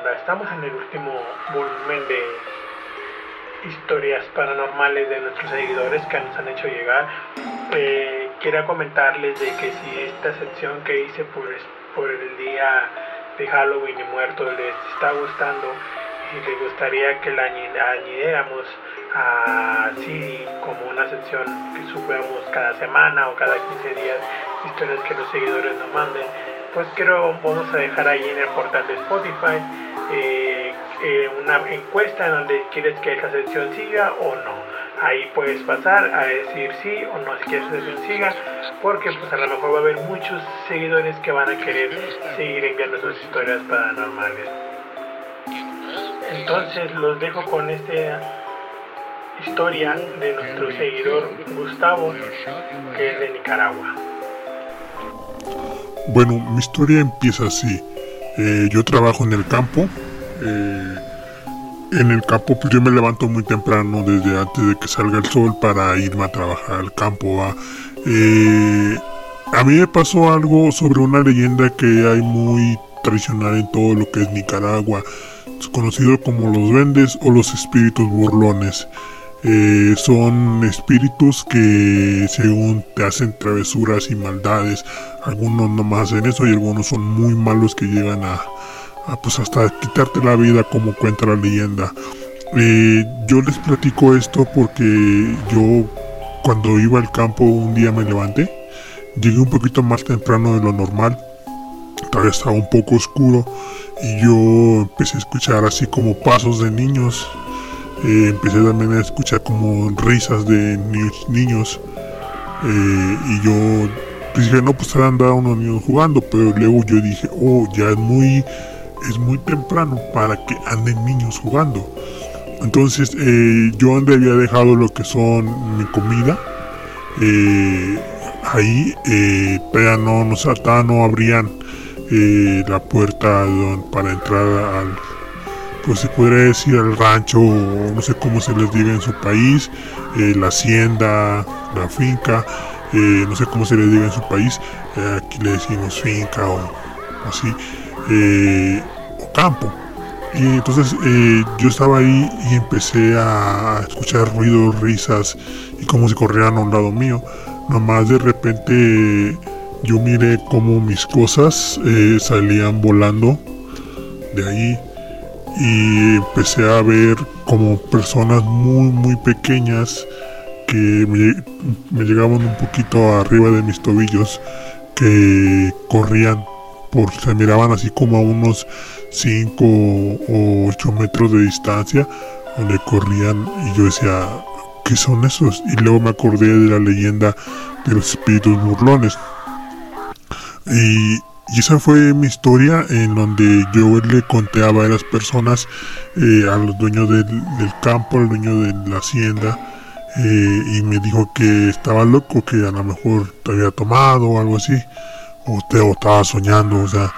banda? Estamos en el último volumen de historias paranormales de nuestros seguidores que nos han hecho llegar. Eh, quiero comentarles de que si esta sección que hice por, por el día de Halloween y muertos les está gustando y les gustaría que la añadiéramos así como una sección que subamos cada semana o cada 15 días historias que los seguidores nos manden pues quiero vamos a dejar ahí en el portal de Spotify eh, eh, una encuesta en donde quieres que esa sección siga o no. Ahí puedes pasar a decir sí o no si quieres que esa sección siga porque pues a lo mejor va a haber muchos seguidores que van a querer seguir enviando sus historias paranormales. Entonces los dejo con esta historia de nuestro seguidor Gustavo que es de Nicaragua bueno, mi historia empieza así. Eh, yo trabajo en el campo. Eh, en el campo pues yo me levanto muy temprano desde antes de que salga el sol para irme a trabajar al campo. Eh, a mí me pasó algo sobre una leyenda que hay muy tradicional en todo lo que es Nicaragua, conocido como los vendes o los espíritus burlones. Eh, son espíritus que según te hacen travesuras y maldades. Algunos nomás hacen eso y algunos son muy malos que llegan a, pues hasta quitarte la vida como cuenta la leyenda. Eh, yo les platico esto porque yo cuando iba al campo un día me levanté, llegué un poquito más temprano de lo normal, todavía estaba un poco oscuro y yo empecé a escuchar así como pasos de niños eh, empecé también a escuchar como risas de niños, eh, y yo dije no pues estarán andando unos niños jugando pero luego yo dije oh ya es muy es muy temprano para que anden niños jugando entonces eh, yo donde había dejado lo que son mi comida ahí todavía no nos no abrían la puerta para entrar al pues se podría decir al rancho, no sé cómo se les diga en su país, eh, la hacienda, la finca, eh, no sé cómo se les diga en su país, eh, aquí le decimos finca o así, o campo. Y entonces yo estaba ahí y empecé a escuchar ruidos, risas y cómo se corrían a un lado mío. Nomás de repente yo miré como mis cosas salían volando de ahí y empecé a ver como personas muy muy pequeñas que me, llegaban un poquito arriba de mis tobillos que corrían por se miraban así como a unos 5 o 8 metros de distancia donde corrían y yo decía ¿qué son esos? y luego me acordé de la leyenda de los espíritus burlones y y esa fue mi historia en donde yo le conté a varias personas, eh, a los dueños del, campo, al dueño de la hacienda, eh, y me dijo que estaba loco, que a lo mejor te había tomado o algo así, o, te, estaba soñando, o sea,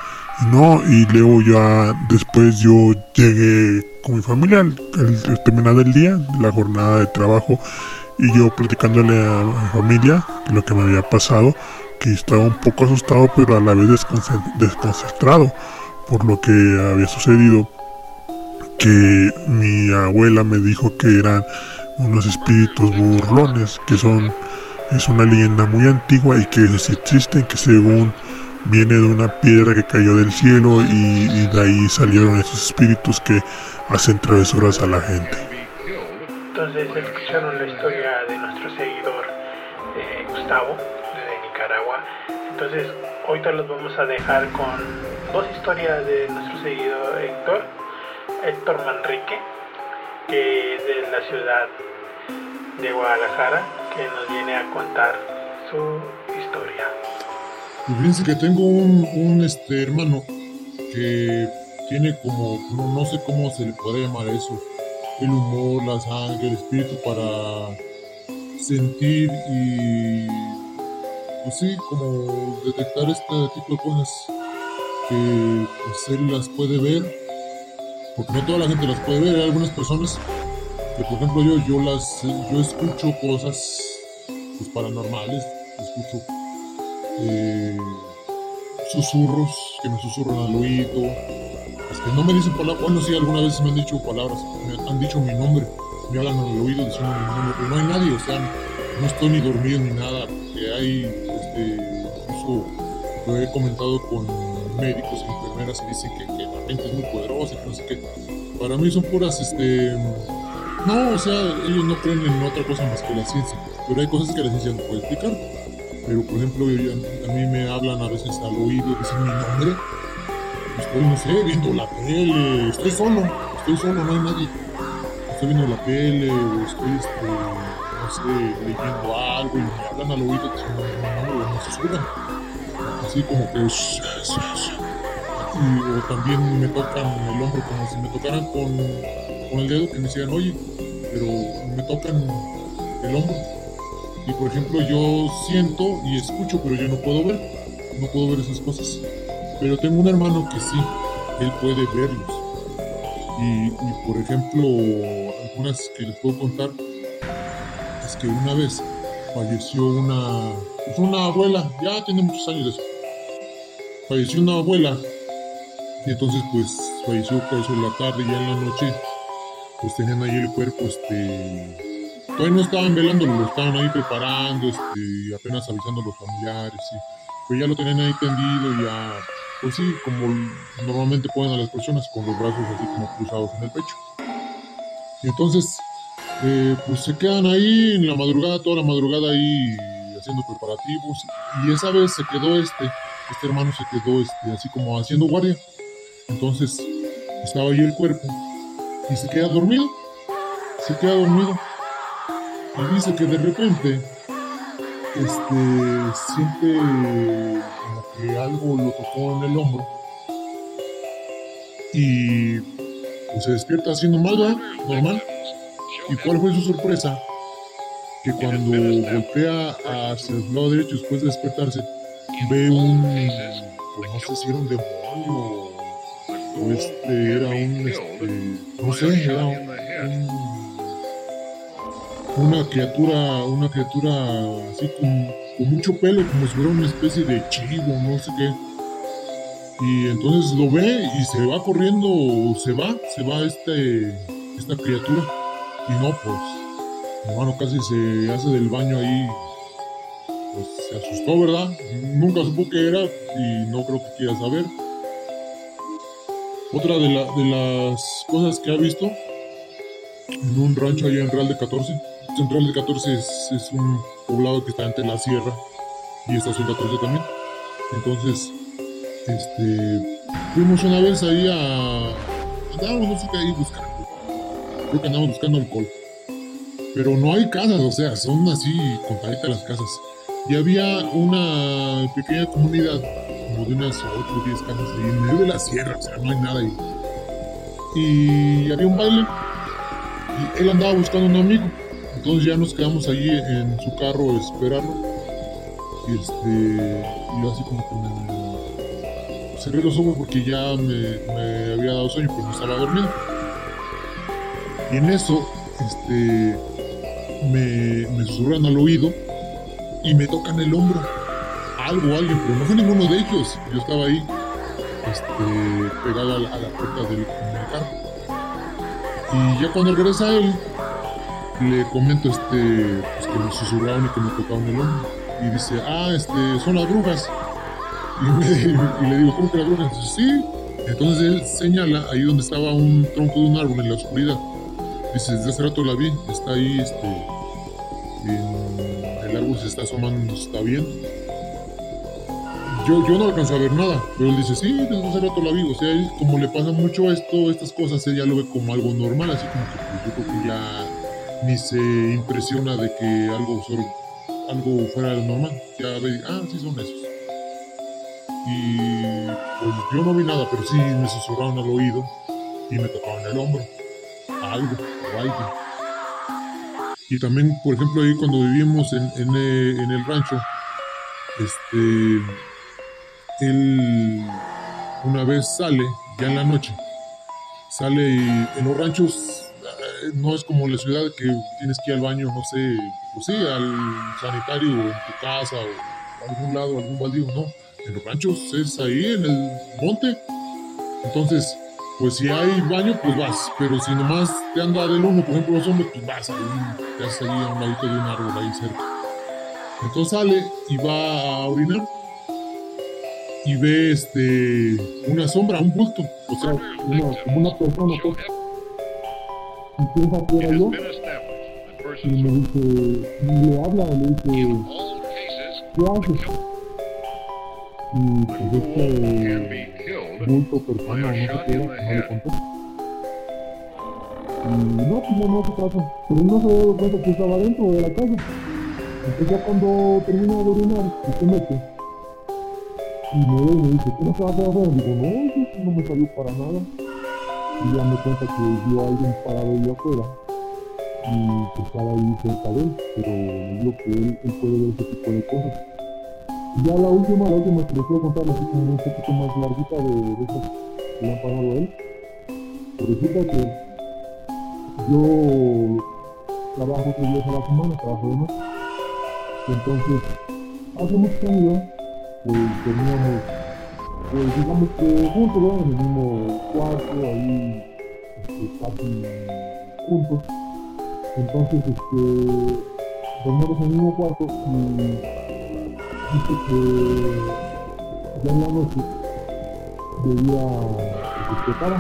no, y luego ya después yo llegué con mi familia al, terminar el día, la jornada de trabajo, y yo platicándole a mi familia lo que me había pasado, estaba un poco asustado pero a la vez desconcentrado por lo que había sucedido que mi abuela me dijo que eran unos espíritus burlones que son es una leyenda muy antigua y que existen que según viene de una piedra que cayó del cielo y, de ahí salieron esos espíritus que hacen travesuras a la gente. Entonces escucharon la historia de nuestro seguidor eh, Gustavo entonces, ahorita los vamos a dejar con dos historias de nuestro seguidor Héctor, Héctor Manrique, que es de la ciudad de Guadalajara, que nos viene a contar su historia. Y fíjense que tengo un, este, hermano que tiene como, no, no sé cómo se le puede llamar eso, el humor, la sangre, el espíritu para sentir y pues sí, como detectar este tipo de cosas que pues él las puede ver, porque no toda la gente las puede ver, hay algunas personas que por ejemplo yo, yo las, yo escucho cosas pues paranormales, escucho eh, susurros que me susurran al oído, este, no me dicen palabras, bueno, sí, alguna vez me han dicho palabras, me han dicho mi nombre, me hablan al oído diciendo mi nombre, pero no hay nadie, o sea, no estoy ni dormido ni nada, porque hay, este, lo he comentado con médicos y enfermeras y dicen que, que la mente es muy poderosa, que. Para mí son puras, este, no, o sea, ellos no creen en otra cosa más que la ciencia, pero hay cosas que la ciencia no puede explicar. Pero, por ejemplo, a mí me hablan a veces al oído, dicen mi nombre, estoy, no sé, viendo la tele, estoy solo, estoy solo, no hay nadie. Estoy viendo la tele estoy, este, sé, leyendo algo y me hablan al oído nombre, no se suban. Así como que... O también me tocan el hombro como si me tocaran con, con el dedo, que me decían, oye, pero me tocan el hombro. Y por ejemplo, yo siento y escucho, pero yo no puedo ver. No puedo ver esas cosas. Pero tengo un hermano que sí, él puede verlos. Y por ejemplo, algunas que les puedo contar que una vez falleció una, pues una abuela, ya tiene muchos años de eso. Falleció una abuela y entonces pues falleció por eso en la tarde y ya en la noche pues tenían ahí el cuerpo este todavía no estaban velándolo, lo estaban ahí preparando, este, apenas avisando a los familiares, sí. Pues ya lo tenían ahí tendido ya, pues sí, como normalmente ponen a las personas con los brazos así como cruzados en el pecho. Y entonces, eh, pues se quedan ahí en la madrugada, toda la madrugada ahí haciendo preparativos. Y esa vez se quedó este, este hermano se quedó este, así como haciendo guardia. Entonces, estaba ahí el cuerpo y se queda dormido. Se queda dormido y dice que de repente este siente como que algo lo tocó en el hombro y pues, se despierta haciendo mal, Normal. ¿Y cuál fue su sorpresa? Que cuando hacia el lado derecho después de despertarse, ve un, pues no sé si era un demonio o este era un, este, no sé, era un una criatura, una criatura así con, mucho pelo, como si fuera una especie de chivo, no sé qué. Y entonces lo ve y se va corriendo, se va, se va este, esta criatura. Y no, pues, mi hermano casi se hace del baño ahí. Pues se asustó, ¿verdad? Nunca supo qué era y no creo que quiera saber. Otra de, de las cosas que ha visto en un rancho allá en Real de 14 Central del 14 es, un poblado que está entre la sierra y Estación 14 también. Entonces, este, fuimos una vez ahí a... Andábamos, no sé qué, ahí buscando. Creo que andábamos buscando alcohol. Pero no hay casas, o sea, son así contaditas las casas. Y había una pequeña comunidad, como de unas 8 o 10 casas ahí en medio de la sierra, o sea, no hay nada ahí. Y había un baile. Y él andaba buscando a un amigo entonces ya nos quedamos allí en su carro a esperarlo. Y este, yo así como que me cerré los ojos porque ya me, había dado sueño, pues no estaba dormido. Y en eso, este, me, me susurran al oído y me tocan el hombro. Algo, alguien, pero no fue ninguno de ellos. Yo estaba ahí, este, pegado a la, puerta del, del carro. Y ya cuando regresa él, le comento este, pues, que me susurraron y que me tocaron el hombro. Y dice, ah, este, son las brujas. Y, le digo, ¿cómo que las brujas? Dice, sí. Entonces él señala ahí donde estaba un tronco de un árbol en la oscuridad. Dice, desde hace rato la vi, está ahí, este, el árbol se está asomando, está viendo. Yo, yo no alcanzo a ver nada, pero él dice, sí, desde hace rato la vi. O sea, él, como le pasa mucho esto, estas cosas, ella lo ve como algo normal, así como que pues, yo creo que ya ni se impresiona de que algo, algo fuera de lo normal. Ya ve, ah, sí son esos. Y pues yo no vi nada, pero sí me susurraron al oído y me tocaban el hombro. Algo, o algo. Y también, por ejemplo, ahí cuando vivimos en, en, en el rancho, este, él una vez sale, ya en la noche, sale y en los ranchos no es como la ciudad que tienes que ir al baño, no sé, pues sí, al sanitario en tu casa o a algún lado, algún baldío, no. En los ranchos es ahí en el monte. Entonces, pues si hay baño, pues vas. Pero si nomás te anda del humo, por ejemplo, los hombres, pues vas ahí, te haces ahí a un ladito de un árbol ahí cerca. Entonces sale y va a orinar y ve este una sombra, un bulto, o sea, una, como una persona pues. Que era yo y me dice, le habla, le dice, ¿qué haces? Y pues este bulto persona, no era, no le conté. Y no, pues no, no, ¿qué pasa? Pero no se dado cuenta que estaba dentro de la casa. Entonces ya cuando termina de orinar se mete, y y me dice, ¿qué no se va a hacer? Digo, no, eso no me salió para nada. Y ya me cuenta que vio a alguien parado ahí afuera y que estaba ahí cerca de él, pero lo que él, él puede ver ese tipo de cosas. Ya la última, la última que les quiero contar, así como un poquito más larguita de, de que le han pasado a él. Resulta que yo trabajo tres días a la semana, trabajo de noche. Entonces, hace muchos años, pues teníamos, pues digamos que juntos, ¿verdad? en el mismo cuarto, ahí, este, casi juntos. Entonces, este, dormimos en el mismo cuarto y dice que ya la veía que se despertaba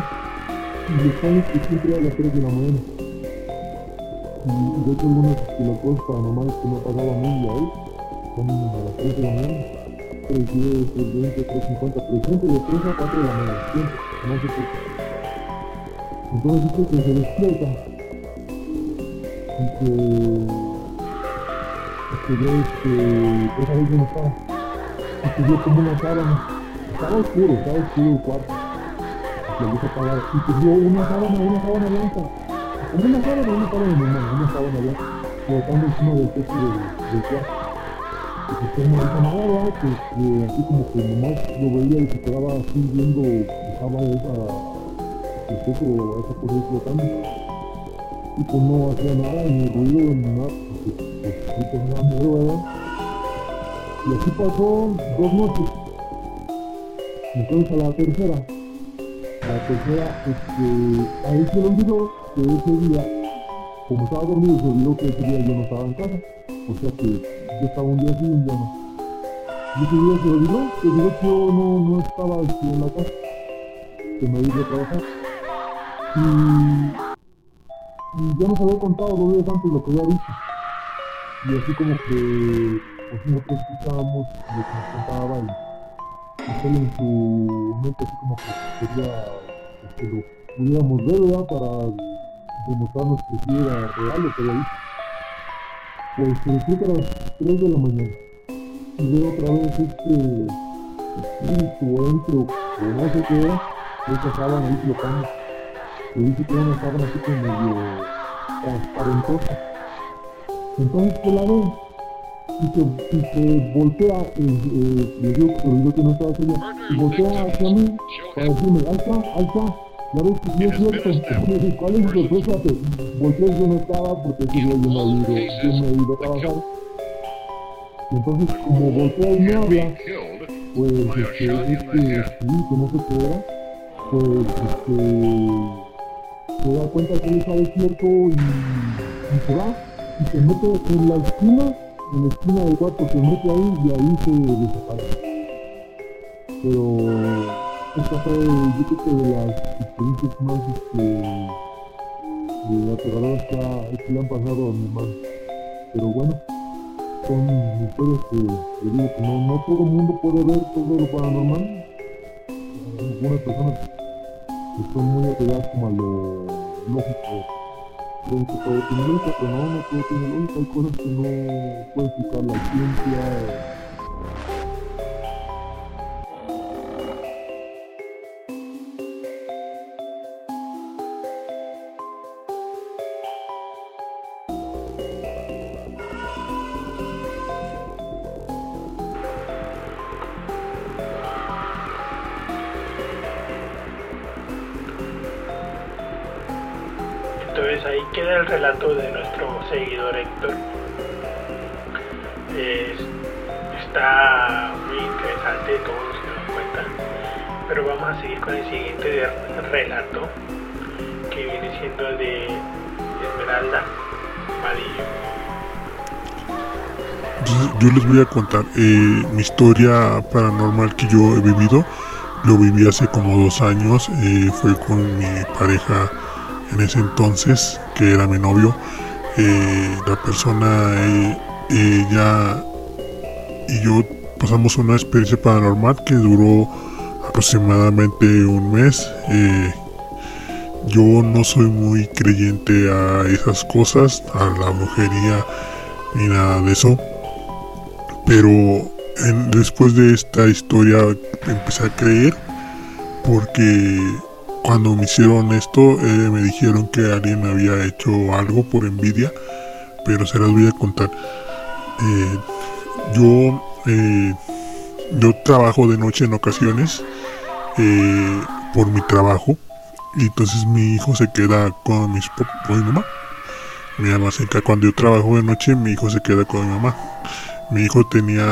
y estaba que siempre a las 3 de la mañana. Y de hecho algunas de las cosas paranormales que me pasaban a mí y a él son a las 3 de la mañana. 3, 10, 3, 20, 3, 50, pero siempre de 3 a 4 de la mañana, siempre, no sé qué. Entonces dice que se despierta y que, y que ve este, esa vez yo no estaba, y que vio como una sábana, estaba oscuro, estaba oscuro el cuarto, la luz apagada, y que vio una sábana, una sábana blanca, como una sábana, una sábana normal, una sábana blanca, flotando encima del techo del, del cuarto. Y no dijo nada, que, que así como que nomás lo veía y se quedaba así viendo, dejaba esa, el techo, esa cosa ahí flotando. Y pues no hacía nada, ni ruido, ni nada, ¿verdad? Y así pasó dos noches. Entonces a la tercera, la tercera, este, a él se le olvidó que ese día, como estaba dormido, se olvidó que ese día yo no estaba en casa. O sea que yo estaba un día así y un día no. Y ese día se olvidó, que hecho no, no estaba este, en la casa, que me iba a trabajar. Y y ya nos había contado dos días antes lo que había visto. Y así como que pues nosotros escuchábamos lo que nos contaba y, él en su mente así como que quería pues, que lo pudiéramos ver, ¿verdad? Para demostrarnos que sí era real lo que había visto. Pues se despierta a las 3 de la mañana y veo otra vez este espíritu dentro, o no sé qué era, esa sábana ahí flotando que dice que era una sábana así como medio transparentosa. Entonces que la ve y se, y se voltea, eh, eh, digo que olvidó que no estaba allá, y voltea hacia mí para decirme, ahí está, ahí está, ya ves que es cierto. ¿Cuál es tu sorpresa? Volteé y yo no estaba porque día yo no he ido, yo me he ido a trabajar. Entonces como voltea y me habla, pues este, este espíritu, no sé qué era, pues este se da cuenta que él está despierto y, y se va y se mete en la esquina, en la esquina del cuarto, se mete ahí y ahí se desaparece. Pero esta fue, yo creo que de las experiencias más este, aterradoras que, que le han pasado a mi hermano. Pero bueno, son historias que le digo que no, no todo el mundo puede ver todo lo paranormal. Algunas personas que son muy apegadas como a lo lógico. Creen que todo tiene lógica, pero no, no tiene lógica. Hay cosas que no puede explicar la ciencia. Les voy a contar eh, mi historia paranormal que yo he vivido. Lo viví hace como dos años. Eh, fue con mi pareja en ese entonces, que era mi novio. Eh, la persona, ella y yo pasamos una experiencia paranormal que duró aproximadamente un mes. yo no soy muy creyente a esas cosas, a la brujería ni nada de eso pero después de esta historia empecé a creer porque cuando me hicieron esto eh, me dijeron que alguien había hecho algo por envidia, pero se las voy a contar. Eh, yo, eh, yo trabajo de noche en ocasiones por mi trabajo y entonces mi hijo se queda con, mis, mi mamá. Mi mamá se cuando yo trabajo de noche mi hijo se queda con mi mamá. Mi hijo tenía,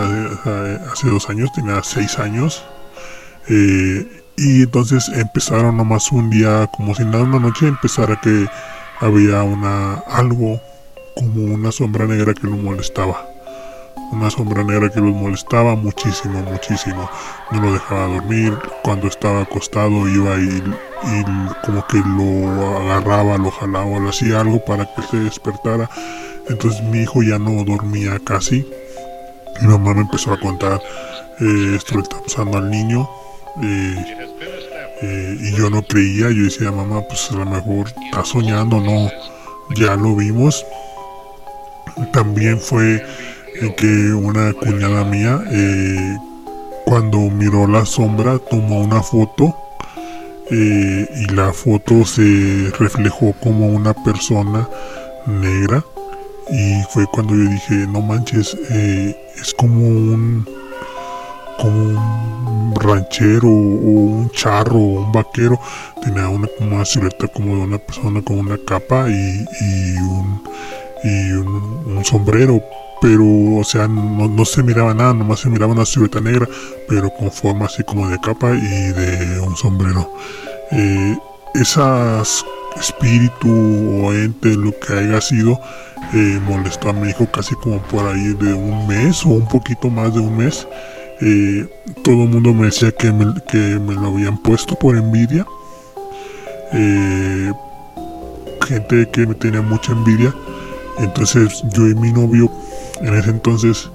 hace dos años, tenía seis años. Eh, y entonces empezaron nomás un día, como si nada, una noche, empezara que había una, algo como una sombra negra que lo molestaba. Una sombra negra que los molestaba muchísimo, muchísimo. No lo dejaba dormir. Cuando estaba acostado iba y, como que lo agarraba, lo jalaba, lo hacía algo para que se despertara. Entonces mi hijo ya no dormía casi mi mamá me empezó a contar eh, esto le está pasando al niño eh, eh, y yo no creía, yo decía mamá pues a lo mejor está soñando, no, ya lo vimos. También fue que una cuñada mía cuando miró la sombra tomó una foto y la foto se reflejó como una persona negra y fue cuando yo dije no manches eh, es como un como un ranchero o un charro o un vaquero. Tenía una, silueta como de una persona con una capa y, y, un, y un, sombrero. Pero o sea no, no, se miraba nada nomás se miraba una silueta negra pero con forma así como de capa y de un sombrero. Eh, esas espíritu o ente lo que haya sido eh, molestó a mi hijo casi como por ahí de un mes o un poquito más de un mes. Eh, todo el mundo me decía que me, lo habían puesto por envidia. Eh, gente que me tenía mucha envidia. Entonces yo y mi novio en ese entonces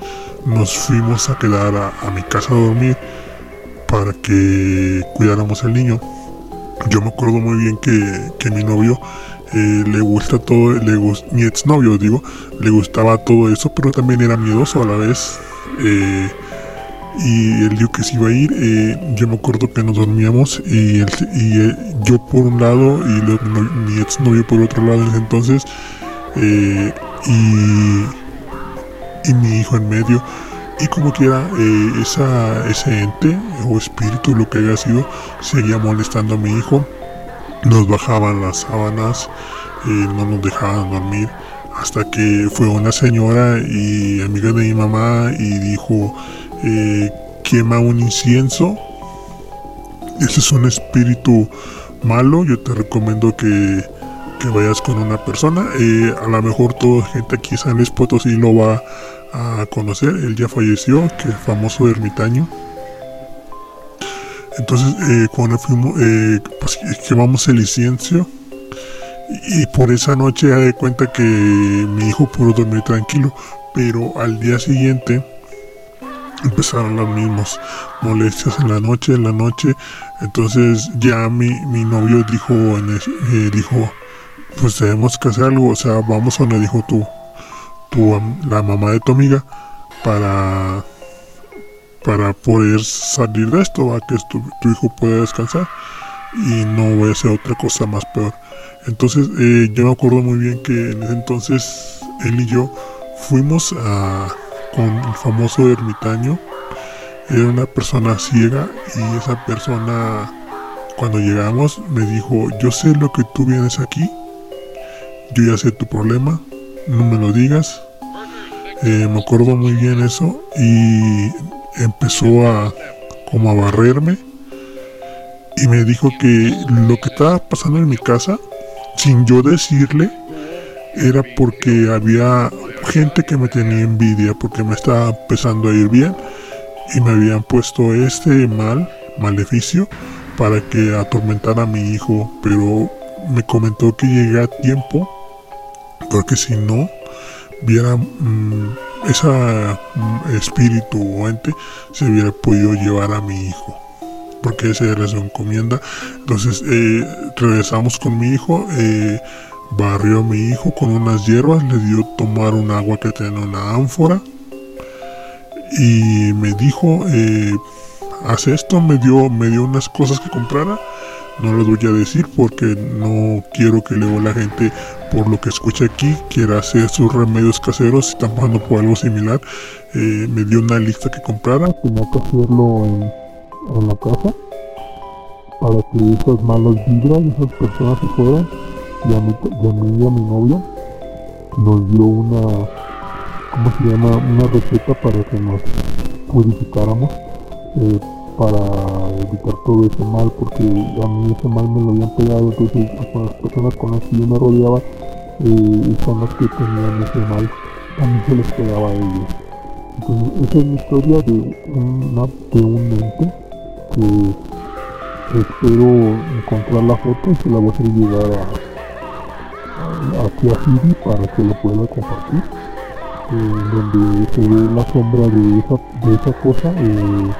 nos fuimos a quedar a, mi casa a dormir para que cuidáramos al niño. Yo me acuerdo muy bien que, que mi novio eh, le gusta todo, le mi exnovio digo, le gustaba todo eso, pero también era miedoso a la vez. Eh, y él dijo que se iba a ir, eh, yo me acuerdo que nos dormíamos y, y yo por un lado y mi exnovio por otro lado en ese entonces y, y mi hijo en medio y como quiera esa, ese ente o espíritu lo que haya sido seguía molestando a mi hijo. Nos bajaban las sábanas, y no nos dejaban dormir, hasta que fue una señora y amiga de mi mamá y dijo, eh, quema un incienso, ese es un espíritu malo, yo te recomiendo que, que vayas con una persona, eh, a lo mejor toda gente aquí en San Luis Potosí lo va a conocer, él ya falleció, que es famoso ermitaño. Entonces, eh, cuando fuimos, eh, pues, quemamos el incienso y por esa noche ya de cuenta que mi hijo pudo dormir tranquilo, pero al día siguiente empezaron las mismas molestias en la noche, en la noche. Entonces ya mi, mi novio dijo, eh, dijo, pues tenemos que hacer algo, o sea, vamos donde dijo tú, tu, la mamá de tu amiga para para poder salir de esto, a que tu, hijo pueda descansar y no voy a hacer otra cosa más peor. Entonces eh, yo me acuerdo muy bien que en ese entonces él y yo fuimos a, con el famoso ermitaño. Era una persona ciega y esa persona cuando llegamos me dijo, yo sé lo que tú vienes aquí, yo ya sé tu problema, no me lo digas. Eh, me acuerdo muy bien eso y empezó a como a barrerme y me dijo que lo que estaba pasando en mi casa, sin yo decirle, era porque había gente que me tenía envidia porque me estaba empezando a ir bien y me habían puesto este mal, maleficio, para que atormentara a mi hijo, pero me comentó que llegué a tiempo, porque si no, viera mm, ese mm, espíritu o ente, se hubiera podido llevar a mi hijo porque esa era su encomienda. Entonces eh, regresamos con mi hijo, eh, barrió a mi hijo con unas hierbas, le dio tomar un agua que tenía una ánfora y me dijo, eh, haz esto, me dio, me dio unas cosas que comprara. No lo voy a decir porque no quiero que luego la gente, por lo que escucha aquí, quiera hacer sus remedios caseros. Si están pasando por algo similar, eh, me dio una lista que comprara. Tenía que hacerlo en, la casa para que esas malas vibras, esas personas se fueran. Y a mí a, mi novio nos dio una ¿cómo se llama? Una receta para que nos purificáramos eh, para evitar todo ese mal, porque a mí ese mal me lo habían pegado, entonces con las personas con las que yo me rodeaba eh, son las que tenían ese mal, mí se les pegaba a ellos. Entonces esa es mi historia de, una, de un ente que espero encontrar la foto y se la voy a hacer llegar a, a Siri para que lo pueda compartir donde se ve la sombra de esa, de esa cosa eh,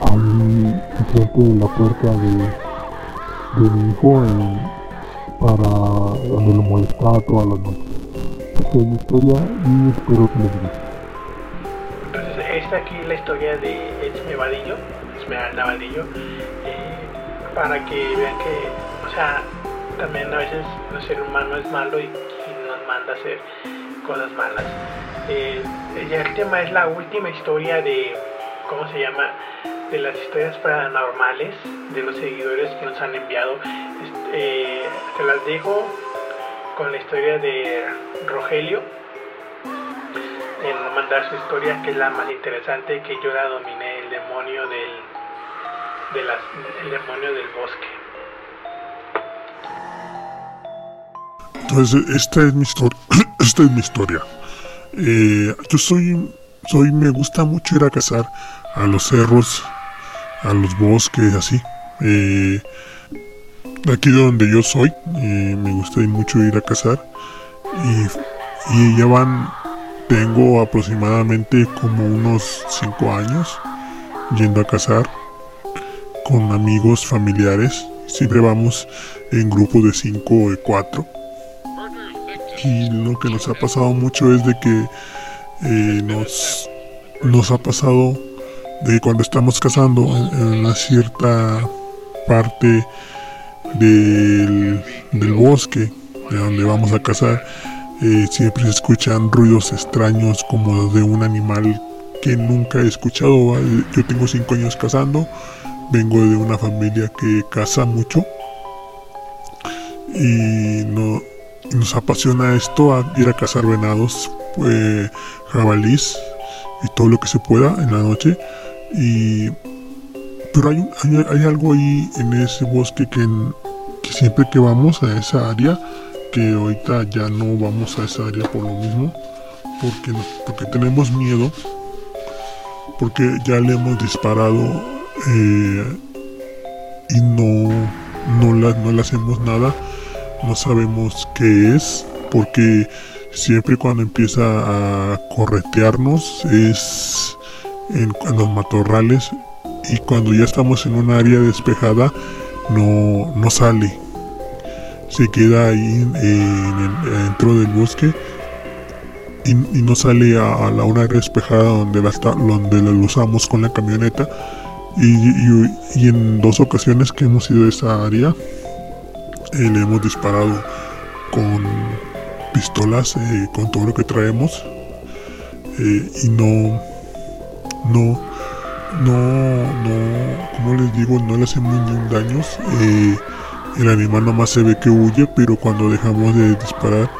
ahí frente de la puerta de, de mi hijo para lo molestaba todas las noches. Esta es mi historia y espero que les guste. Entonces, esta aquí es la historia de Esme Vadillo, Esmeralda Vadillo, eh, para que vean que, o sea, también a veces el ser humano es malo y, nos manda a hacer cosas malas. Eh, el tema es la última historia de, ¿cómo se llama? De las historias paranormales de los seguidores que nos han enviado. Eh, te las dejo con la historia de Rogelio. En mandar su historia, que es la más interesante, que yo la dominé, el demonio del, de demonio del bosque. Entonces, esta es mi historia. esta es mi historia. Eh, yo soy, soy, me gusta mucho ir a cazar a los cerros, a los bosques, así. Eh, aquí donde yo soy, me gusta mucho ir a cazar. Y, y ya van, tengo aproximadamente como unos 5 años yendo a cazar con amigos, familiares. Siempre vamos en grupos de 5 o de 4 y lo que nos ha pasado mucho es de que eh, nos, nos ha pasado de que cuando estamos cazando en, una cierta parte del, bosque de donde vamos a cazar eh, siempre se escuchan ruidos extraños como de un animal que nunca he escuchado yo tengo cinco años cazando vengo de una familia que caza mucho y no nos apasiona esto, a ir a cazar venados, pues, jabalís y todo lo que se pueda en la noche. Y, pero hay, hay, algo ahí en ese bosque que, siempre que vamos a esa área, que ahorita ya no vamos a esa área por lo mismo, porque, porque tenemos miedo, porque ya le hemos disparado eh, y no, no, no le hacemos nada no sabemos qué es, porque siempre cuando empieza a corretearnos es en, los matorrales y cuando ya estamos en un área despejada no, no sale. Se queda ahí dentro del bosque y, no sale a, la una área despejada donde la, donde la usamos con la camioneta. Y, y en dos ocasiones que hemos ido a esa área eh, le hemos disparado con pistolas, eh, con todo lo que traemos eh, y no, no, no, no, como les digo, no le hacemos ningún daño. el animal nomás se ve que huye, pero cuando dejamos de disparar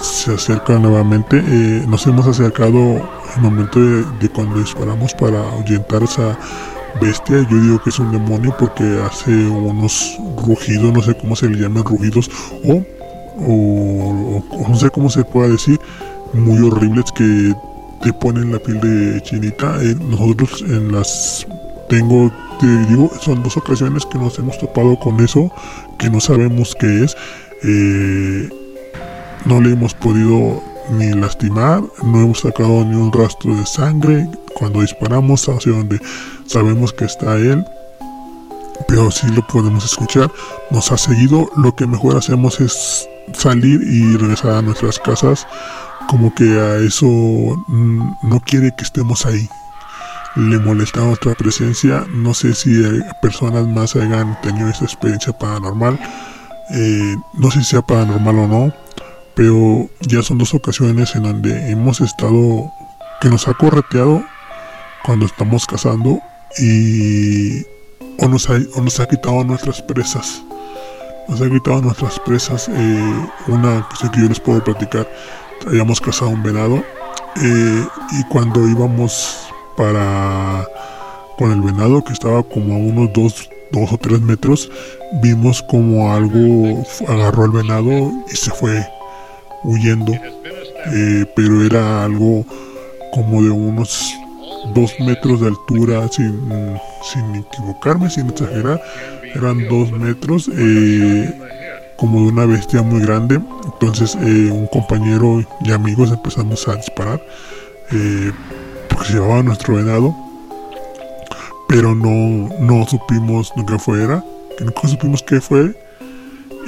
se acerca nuevamente. nos hemos acercado el momento de, cuando disparamos para ahuyentar esa bestia. Yo digo que es un demonio porque hace unos rugidos, no sé cómo se le llaman rugidos, o, o, no sé cómo se pueda decir, muy horribles que te ponen la piel de chinita. Nosotros en las tengo, te digo, son dos ocasiones que nos hemos topado con eso, que no sabemos qué es. Eh, no le hemos podido ni lastimar, no hemos sacado ni un rastro de sangre cuando disparamos hacia donde sabemos que está él, pero si lo podemos escuchar, nos ha seguido, lo que mejor hacemos es salir y regresar a nuestras casas, como que a eso mm, no quiere que estemos ahí. Le molesta nuestra presencia, no sé si personas más hayan tenido esa experiencia paranormal, eh, no sé si sea paranormal o no, pero ya son dos ocasiones en donde hemos estado, que nos ha correteado cuando estamos cazando y o nos ha, nos ha quitado nuestras presas. Nos ha quitado nuestras presas. Eh, una cosa que yo les puedo platicar, habíamos cazado un venado eh, y cuando íbamos para con el venado que estaba como a unos dos, dos o tres metros, vimos como algo agarró al venado y se fue huyendo, eh, pero era algo como de unos dos metros de altura, sin, sin equivocarme, sin exagerar, eran dos metros, eh, como de una bestia muy grande. Entonces eh, un compañero y amigos empezamos a disparar, porque se llevaba nuestro venado, pero no, no supimos nunca fuera, nunca supimos qué fue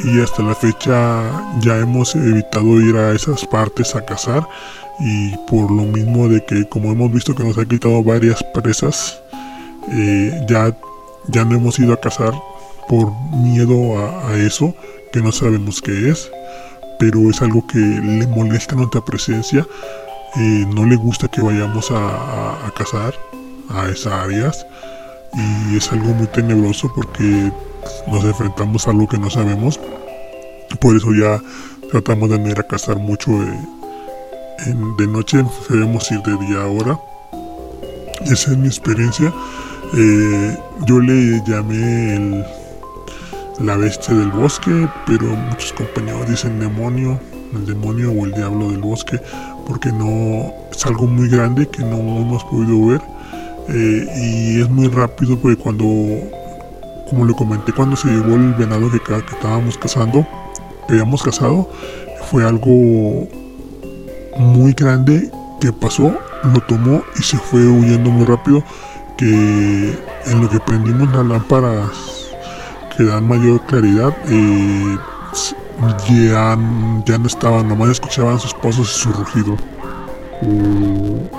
y hasta la fecha ya hemos evitado ir a esas partes a cazar y por lo mismo de que como hemos visto que nos ha quitado varias presas eh, ya, ya no hemos ido a cazar por miedo a, eso que no sabemos qué es pero es algo que le molesta nuestra presencia eh, no le gusta que vayamos a, cazar a esas áreas y es algo muy tenebroso porque nos enfrentamos a algo que no sabemos. Por eso ya tratamos de no ir a cazar mucho de noche, debemos ir de día ahora. Esa es mi experiencia. Eh, yo le llamé el, la bestia del bosque, pero muchos compañeros dicen demonio, el demonio o el diablo del bosque, porque no es algo muy grande que no hemos podido ver. Eh, y es muy rápido porque cuando como le comenté cuando se llevó el venado que, que estábamos cazando, que habíamos cazado, fue algo muy grande que pasó, lo tomó y se fue huyendo muy rápido, que en lo que prendimos las lámparas que dan mayor claridad, eh, ya, ya no estaban, nomás escuchaban sus pasos y su rugido. Eh,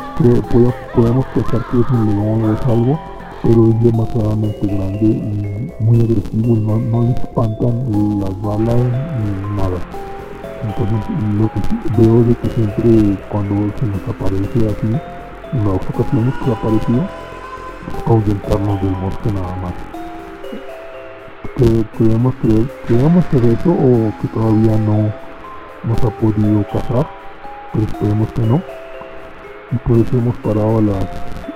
podemos pensar que es un león o es algo, pero es demasiadamente grande y muy agresivo y no, no le espantan las balas ni nada. Entonces lo que veo es que siempre cuando se nos aparece así, en las ocasiones que ha aparecido, ahuyentarnos del bosque nada más. Que creemos que creemos que eso o que todavía no nos ha podido cazar, pero esperemos que no. Y por eso hemos parado las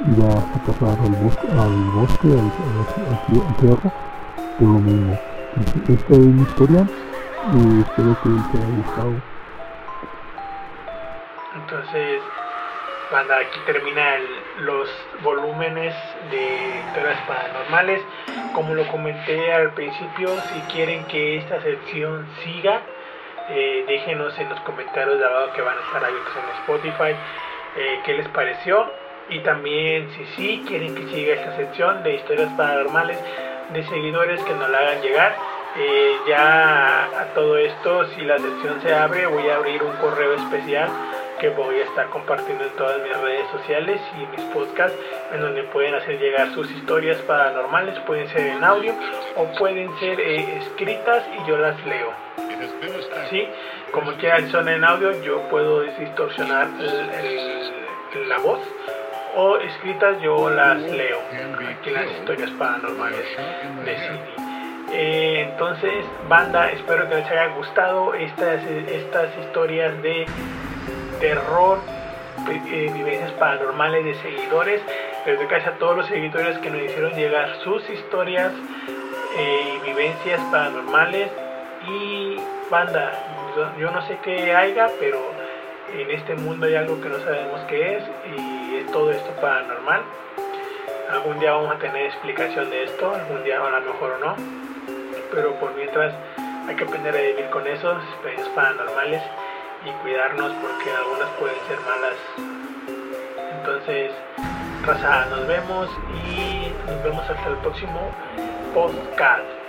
iba a cazar al bosque, al, bosque, al, al, por lo mismo. Esta es mi historia y espero que te haya gustado. Entonces, cuando aquí terminan los volúmenes de historias paranormales. Como lo comenté al principio, si quieren que esta sección siga, eh, déjenos en los comentarios de abajo que van a estar abiertos en Spotify eh, qué les pareció y también si sí quieren que siga esta sección de historias paranormales de seguidores que nos la hagan llegar. Eh, ya a todo esto, si la sección se abre, voy a abrir un correo especial que voy a estar compartiendo en todas mis redes sociales y mis podcasts, en donde pueden hacer llegar sus historias paranormales, pueden ser en audio o pueden ser eh, escritas y yo las leo. ¿Sí? Como quieran son en audio, yo puedo distorsionar la voz o escritas yo las leo aquí las historias paranormales de CD. Eh, entonces, banda, espero que les haya gustado estas, estas historias de terror eh, vivencias paranormales de seguidores. Les doy gracias a todos los seguidores que nos hicieron llegar sus historias eh, y vivencias paranormales. Y banda, yo no sé qué haya, pero en este mundo hay algo que no sabemos qué es y es todo esto paranormal. Algún día vamos a tener explicación de esto, algún día a lo mejor o no, pero por mientras hay que aprender a vivir con esos experiencias paranormales y cuidarnos porque algunas pueden ser malas. Entonces, raza, nos vemos y nos vemos hasta el próximo podcast.